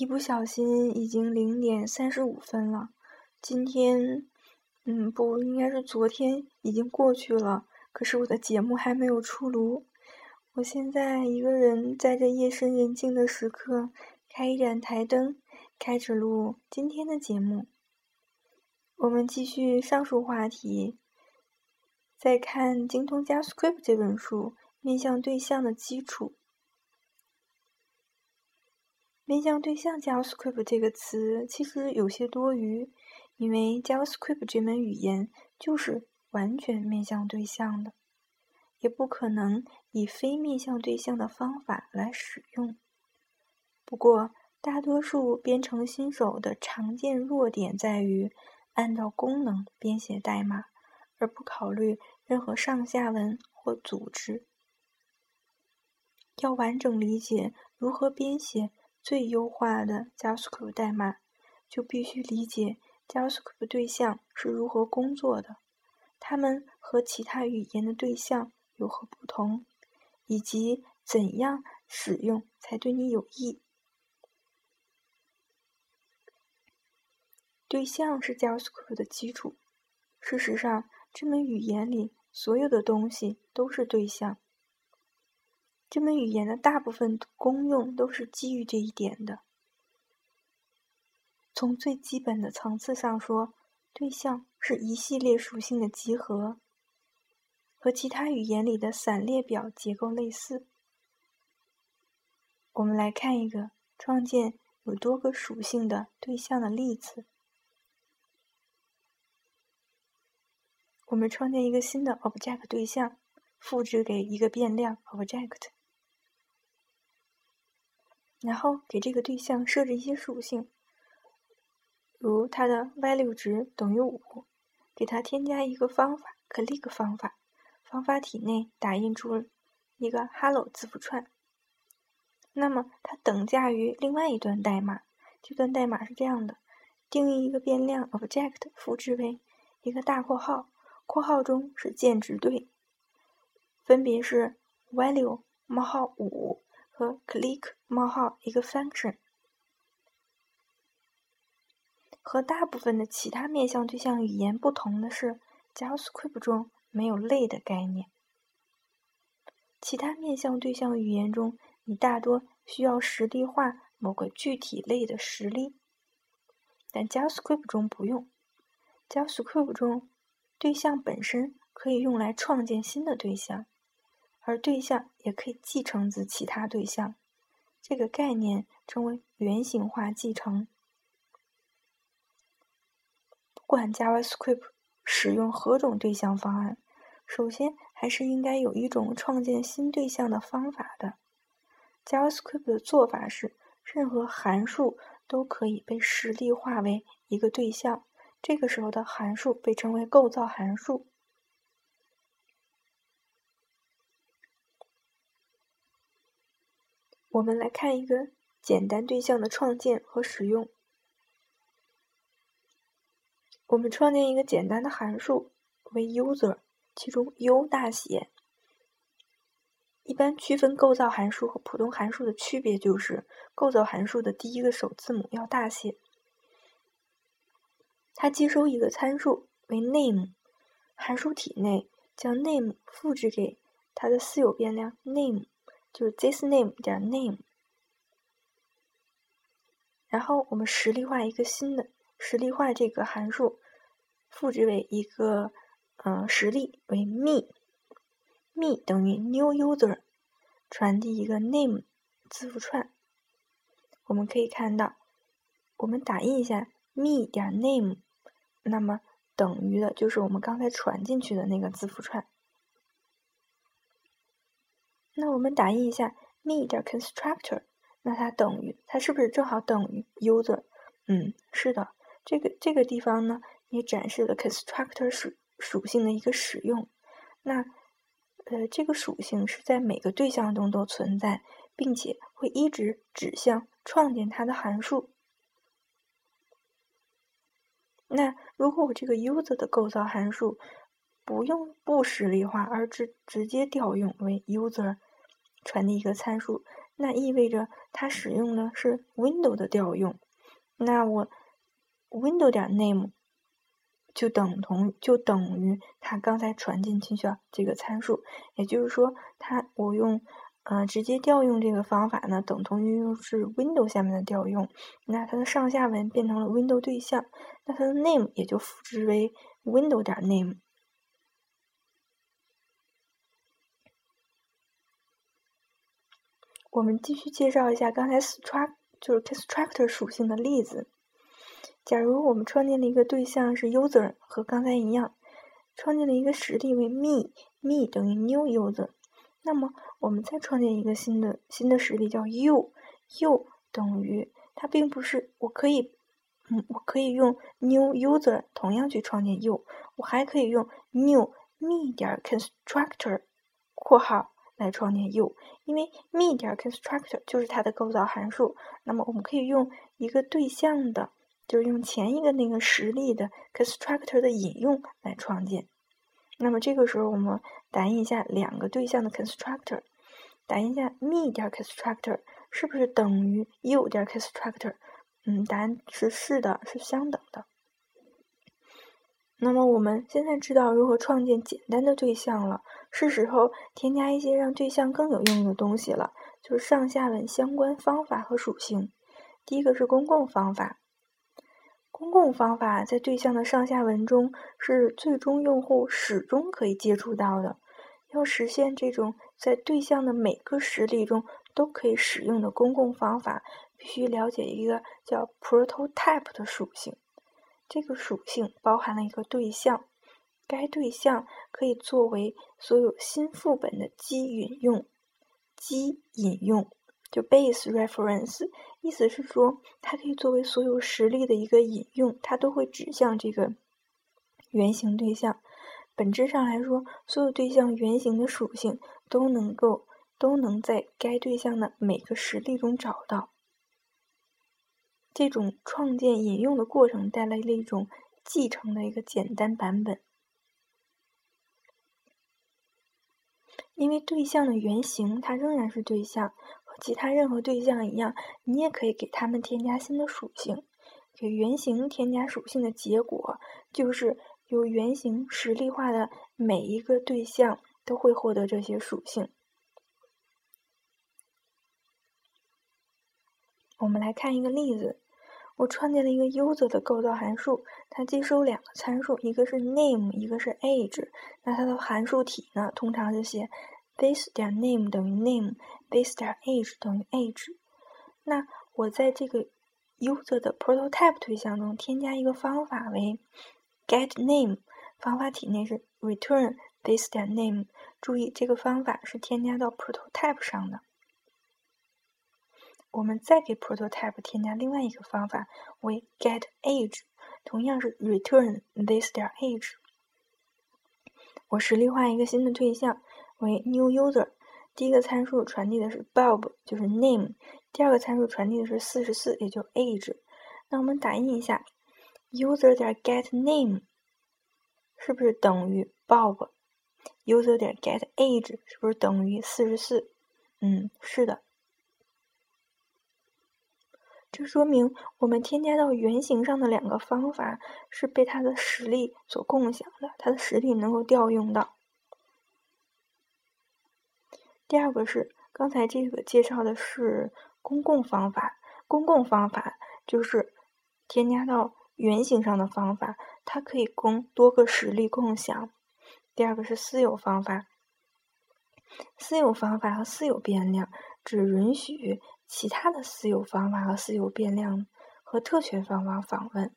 一不小心已经零点三十五分了。今天，嗯，不应该是昨天已经过去了。可是我的节目还没有出炉。我现在一个人在这夜深人静的时刻，开一盏台灯，开始录今天的节目。我们继续上述话题，在看《精通 JavaScript》这本书，面向对象的基础。面向对象 JavaScript 这个词其实有些多余，因为 JavaScript 这门语言就是完全面向对象的，也不可能以非面向对象的方法来使用。不过，大多数编程新手的常见弱点在于按照功能编写代码，而不考虑任何上下文或组织。要完整理解如何编写。最优化的 JavaScript 代码，就必须理解 JavaScript 对象是如何工作的，它们和其他语言的对象有何不同，以及怎样使用才对你有益。对象是 JavaScript 的基础。事实上，这门语言里所有的东西都是对象。这门语言的大部分功用都是基于这一点的。从最基本的层次上说，对象是一系列属性的集合，和其他语言里的散列表结构类似。我们来看一个创建有多个属性的对象的例子。我们创建一个新的 object 对象，复制给一个变量 object。然后给这个对象设置一些属性，如它的 value 值等于五，给它添加一个方法 click 方法，方法体内打印出一个 hello 字符串。那么它等价于另外一段代码，这段代码是这样的：定义一个变量 object，复制为一个大括号，括号中是键值对，分别是 value 冒号五。和 click 冒号一个 function，和大部分的其他面向对象语言不同的是，JavaScript 中没有类的概念。其他面向对象语言中，你大多需要实例化某个具体类的实例，但 JavaScript 中不用。JavaScript 中，对象本身可以用来创建新的对象。而对象也可以继承自其他对象，这个概念称为原型化继承。不管 JavaScript 使用何种对象方案，首先还是应该有一种创建新对象的方法的。JavaScript 的做法是，任何函数都可以被实例化为一个对象，这个时候的函数被称为构造函数。我们来看一个简单对象的创建和使用。我们创建一个简单的函数为 user，其中 U 大写。一般区分构造函数和普通函数的区别就是，构造函数的第一个首字母要大写。它接收一个参数为 name，函数体内将 name 复制给它的私有变量 name。就是 this name 点 name，然后我们实例化一个新的实例化这个函数，复制为一个嗯实例为 me，me 等于 new user，传递一个 name 字符串。我们可以看到，我们打印一下 me 点 name，那么等于的就是我们刚才传进去的那个字符串。那我们打印一下 me 点 constructor，那它等于它是不是正好等于 user？嗯，是的，这个这个地方呢也展示了 constructor 属属性的一个使用。那呃，这个属性是在每个对象中都存在，并且会一直指向创建它的函数。那如果我这个 user 的构造函数不用不实例化，而直直接调用为 user。传递一个参数，那意味着它使用的是 window 的调用。那我 window 点 name 就等同就等于它刚才传进去的这个参数，也就是说，它我用呃直接调用这个方法呢，等同于是 window 下面的调用。那它的上下文变成了 window 对象，那它的 name 也就复制为 window 点 name。我们继续介绍一下刚才 struct 就是 constructor 属性的例子。假如我们创建的一个对象是 user，和刚才一样，创建了一个实例为 me，me 等于 new user，那么我们再创建一个新的新的实例叫 you，you 等于它并不是我可以，嗯，我可以用 new user 同样去创建 you，我还可以用 new me 点 constructor 括号。来创建 u，因为 me 点 constructor 就是它的构造函数。那么我们可以用一个对象的，就是用前一个那个实例的 constructor 的引用来创建。那么这个时候我们打印一下两个对象的 constructor，打印一下 me 点 constructor 是不是等于 u 点 constructor？嗯，答案是是的，是相等的。那么我们现在知道如何创建简单的对象了，是时候添加一些让对象更有用的东西了，就是上下文相关方法和属性。第一个是公共方法，公共方法在对象的上下文中是最终用户始终可以接触到的。要实现这种在对象的每个实例中都可以使用的公共方法，必须了解一个叫 prototype 的属性。这个属性包含了一个对象，该对象可以作为所有新副本的基引用。基引用就 base reference，意思是说它可以作为所有实例的一个引用，它都会指向这个原型对象。本质上来说，所有对象原型的属性都能够都能在该对象的每个实例中找到。这种创建引用的过程带来了一种继承的一个简单版本，因为对象的原型它仍然是对象，和其他任何对象一样，你也可以给它们添加新的属性。给原型添加属性的结果，就是由原型实例化的每一个对象都会获得这些属性。我们来看一个例子，我创建了一个 user 的构造函数，它接收两个参数，一个是 name，一个是 age。那它的函数体呢，通常是写 this 点 name 等于 name，this 点 age 等于 age。那我在这个 user 的 prototype 对象中添加一个方法为 get name，方法体内是 return this 点 name。注意，这个方法是添加到 prototype 上的。我们再给 prototype 添加另外一个方法为 get age，同样是 return this 点 age。我实例化一个新的对象为 new user，第一个参数传递的是 Bob，就是 name；第二个参数传递的是四十四，也就 age。那我们打印一下 user 点 get name 是不是等于 Bob？user 点 get age 是不是等于四十四？嗯，是的。这说明我们添加到原型上的两个方法是被它的实例所共享的，它的实例能够调用到。第二个是刚才这个介绍的是公共方法，公共方法就是添加到原型上的方法，它可以供多个实例共享。第二个是私有方法，私有方法和私有变量只允许。其他的私有方法和私有变量和特权方法访问，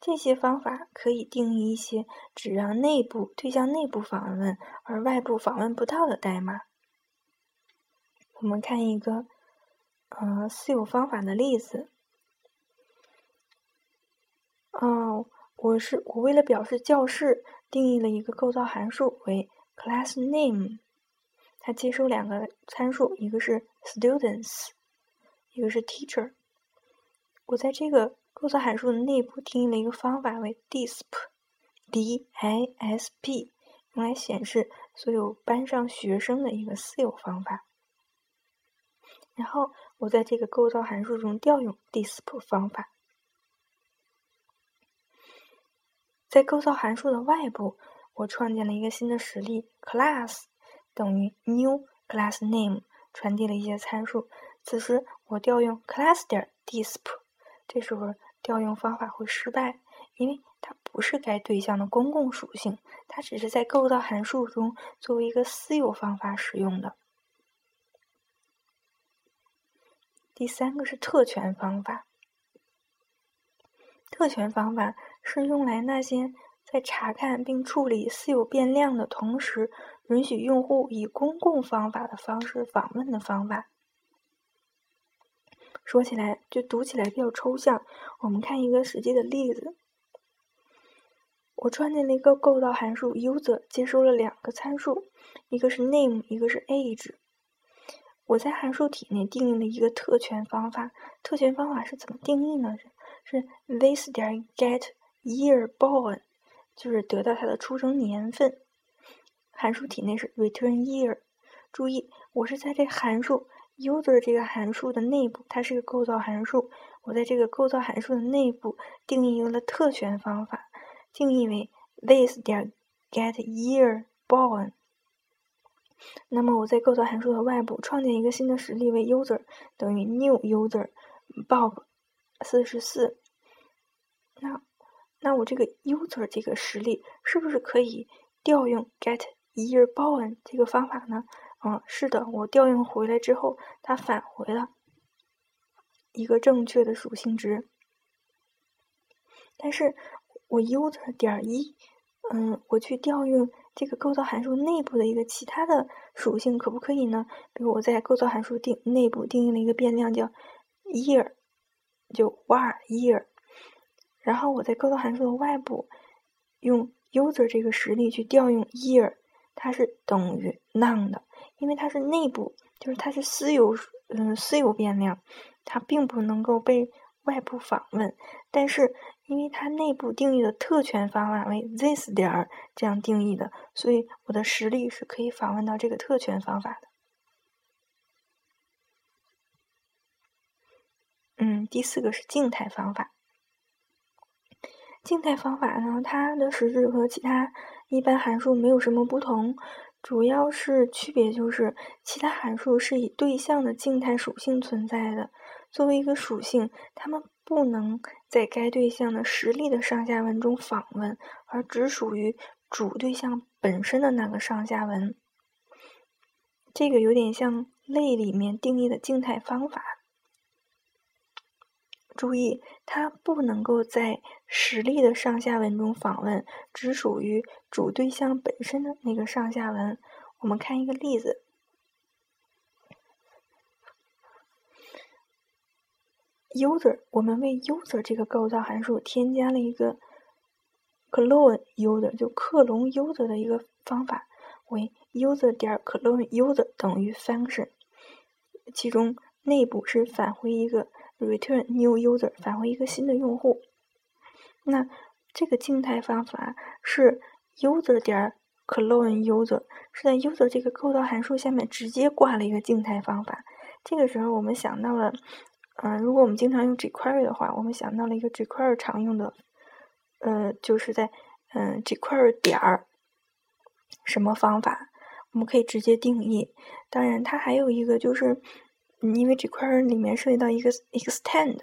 这些方法可以定义一些只让内部对象内部访问而外部访问不到的代码。我们看一个呃私有方法的例子。哦，我是我为了表示教室，定义了一个构造函数为 class name，它接收两个参数，一个是 students。一个是 teacher，我在这个构造函数的内部定义了一个方法为 disp，d i s p，用来显示所有班上学生的一个私有方法。然后我在这个构造函数中调用 disp 方法。在构造函数的外部，我创建了一个新的实例 class 等于 new class name，传递了一些参数。此时我调用 class 点 disp，这时候调用方法会失败，因为它不是该对象的公共属性，它只是在构造函数中作为一个私有方法使用的。第三个是特权方法。特权方法是用来那些在查看并处理私有变量的同时，允许用户以公共方法的方式访问的方法。说起来就读起来比较抽象，我们看一个实际的例子。我创建了一个构造函数 user，接收了两个参数，一个是 name，一个是 age。我在函数体内定义了一个特权方法。特权方法是怎么定义呢？是 this 点 get year born，就是得到它的出生年份。函数体内是 return year。注意，我是在这函数 user 这个函数的内部，它是个构造函数。我在这个构造函数的内部定义了特权方法，定义为 this 点 get year born。那么我在构造函数的外部创建一个新的实例为 user 等于 new user Bob。四十四，那那我这个 user 这个实例是不是可以调用 get year born 这个方法呢？嗯，是的，我调用回来之后，它返回了一个正确的属性值。但是我 user 点一，嗯，我去调用这个构造函数内部的一个其他的属性，可不可以呢？比如我在构造函数定内部定义了一个变量叫 year。就 var year，然后我在构造函数的外部用 user 这个实例去调用 year，它是等于 none 的，因为它是内部，就是它是私有，嗯，私有变量，它并不能够被外部访问。但是因为它内部定义的特权方法为 this 点儿这样定义的，所以我的实例是可以访问到这个特权方法的。嗯，第四个是静态方法。静态方法呢，它的实质和其他一般函数没有什么不同，主要是区别就是其他函数是以对象的静态属性存在的，作为一个属性，它们不能在该对象的实例的上下文中访问，而只属于主对象本身的那个上下文。这个有点像类里面定义的静态方法。注意，它不能够在实例的上下文中访问，只属于主对象本身的那个上下文。我们看一个例子：user，我们为 user 这个构造函数添加了一个 clone user，就克隆 user 的一个方法，为 user 点 clone user 等于 function，其中内部是返回一个。Return new user 返回一个新的用户，那这个静态方法是 user 点 clone user 是在 user 这个构造函数下面直接挂了一个静态方法。这个时候我们想到了，嗯，如果我们经常用 jQuery 的话，我们想到了一个 jQuery 常用的，呃，就是在嗯 jQuery 点儿什么方法，我们可以直接定义。当然，它还有一个就是。因为这块儿里面涉及到一个 extend，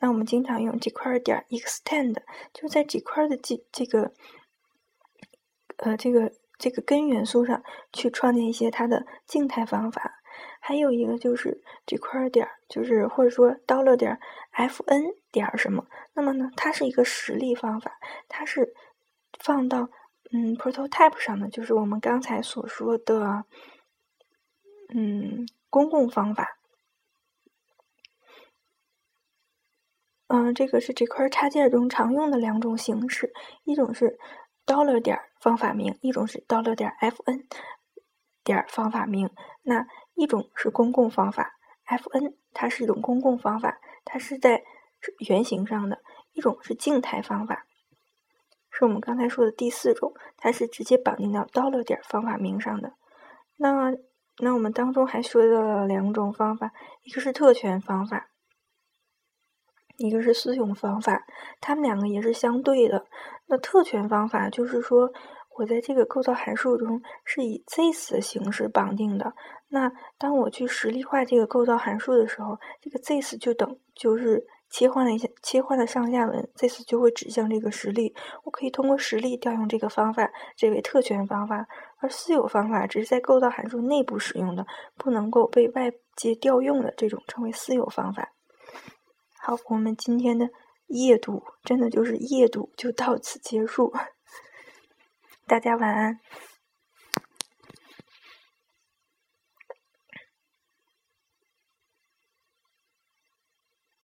那我们经常用这块儿点 extend，就是在这块儿的这这个呃这个这个根元素上去创建一些它的静态方法。还有一个就是 jQuery 点，就是或者说 dollar 点 fn 点什么，那么呢，它是一个实例方法，它是放到嗯 prototype 上的，就是我们刚才所说的嗯公共方法。嗯，这个是这块插件中常用的两种形式，一种是 dollar 点方法名，一种是 dollar 点 fn 点方法名。那一种是公共方法，fn 它是一种公共方法，它是在原型上的；一种是静态方法，是我们刚才说的第四种，它是直接绑定到 dollar 点方法名上的。那那我们当中还说到了两种方法，一个是特权方法，一个是私用方法，它们两个也是相对的。那特权方法就是说，我在这个构造函数中是以 this 的形式绑定的。那当我去实例化这个构造函数的时候，这个 this 就等就是切换了一下，切换了上下文，this 就会指向这个实例。我可以通过实例调用这个方法，这为特权方法。而私有方法只是在构造函数内部使用的，不能够被外界调用的这种称为私有方法。好，我们今天的。夜读真的就是夜读，就到此结束。大家晚安。